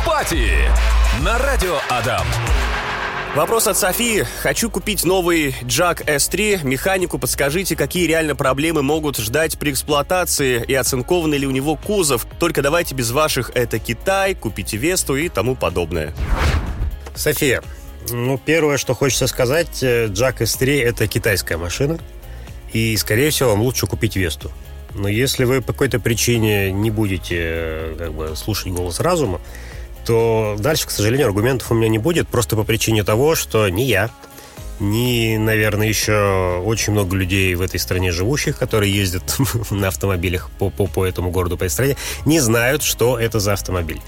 Автопати на радио Адам. Вопрос от Софии. Хочу купить новый Jack S3. Механику подскажите, какие реально проблемы могут ждать при эксплуатации и оцинкованный ли у него кузов. Только давайте без ваших «это Китай», «купите Весту» и тому подобное. София, ну, первое, что хочется сказать, Jack S3 – это китайская машина. И, скорее всего, вам лучше купить Весту. Но если вы по какой-то причине не будете э, как бы, слушать голос разума, то дальше, к сожалению, аргументов у меня не будет, просто по причине того, что ни я, ни, наверное, еще очень много людей в этой стране живущих, которые ездят на автомобилях по, по, по этому городу, по этой стране, не знают, что это за автомобиль.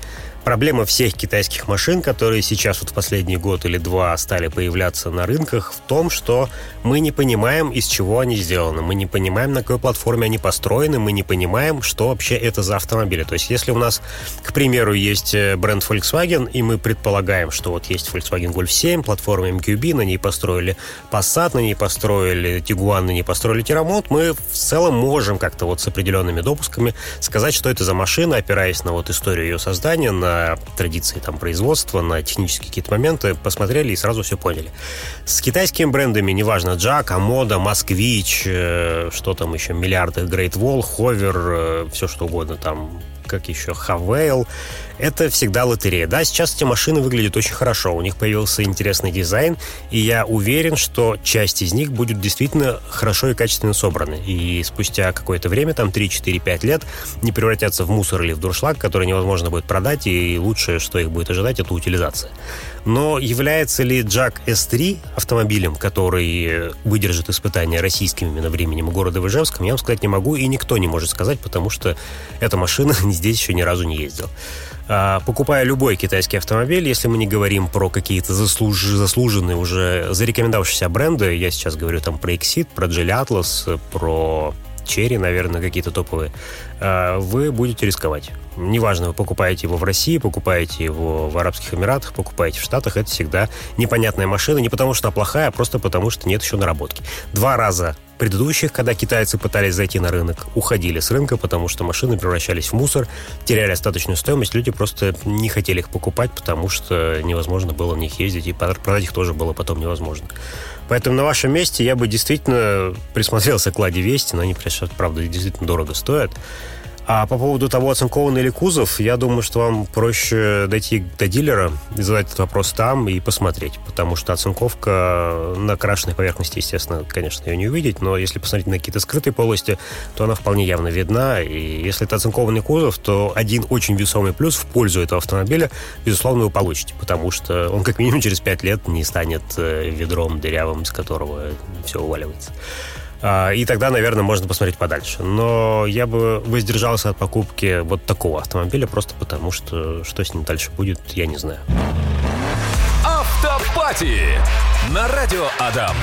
Проблема всех китайских машин, которые сейчас вот в последний год или два стали появляться на рынках, в том, что мы не понимаем, из чего они сделаны. Мы не понимаем, на какой платформе они построены. Мы не понимаем, что вообще это за автомобили. То есть, если у нас, к примеру, есть э, бренд Volkswagen, и мы предполагаем, что вот есть Volkswagen Golf 7, платформа MQB, на ней построили Passat, на ней построили Tiguan, на ней построили Tiramont, мы в целом можем как-то вот с определенными допусками сказать, что это за машина, опираясь на вот историю ее создания, на традиции там производства, на технические какие-то моменты, посмотрели и сразу все поняли. С китайскими брендами, неважно, Джак, Амода, Москвич, э, что там еще, миллиарды, Great Wall, Hover, э, все что угодно там, как еще Хавейл. Это всегда лотерея. Да, сейчас эти машины выглядят очень хорошо. У них появился интересный дизайн, и я уверен, что часть из них будет действительно хорошо и качественно собраны. И спустя какое-то время, там 3, 4, 5 лет, не превратятся в мусор или в дуршлаг, который невозможно будет продать, и лучшее, что их будет ожидать, это утилизация. Но является ли Jack S3 автомобилем, который выдержит испытания российским именно временем города Ижевском, я вам сказать не могу, и никто не может сказать, потому что эта машина здесь еще ни разу не ездила. А, покупая любой китайский автомобиль, если мы не говорим про какие-то заслуж... заслуженные уже зарекомендовавшиеся бренды, я сейчас говорю там про Exit, про Geely Atlas, про Черри, наверное, какие-то топовые, а, вы будете рисковать. Неважно, вы покупаете его в России, покупаете его в Арабских Эмиратах, покупаете в Штатах, это всегда непонятная машина, не потому что она плохая, а просто потому что нет еще наработки. Два раза предыдущих, когда китайцы пытались зайти на рынок, уходили с рынка, потому что машины превращались в мусор, теряли остаточную стоимость, люди просто не хотели их покупать, потому что невозможно было на них ездить, и продать их тоже было потом невозможно. Поэтому на вашем месте я бы действительно присмотрелся к Ладе Вести, но они, правда, действительно дорого стоят. А по поводу того, оцинкованный ли кузов, я думаю, что вам проще дойти до дилера задать этот вопрос там и посмотреть. Потому что оцинковка на крашенной поверхности, естественно, конечно, ее не увидеть, но если посмотреть на какие-то скрытые полости, то она вполне явно видна. И если это оцинкованный кузов, то один очень весомый плюс в пользу этого автомобиля, безусловно, вы получите. Потому что он как минимум через пять лет не станет э, ведром дырявым, из которого все уваливается. А, и тогда, наверное, можно посмотреть подальше. Но я бы воздержался от покупки вот такого автомобиля, просто потому что что с ним дальше будет, я не знаю. Автопати на радио Адам.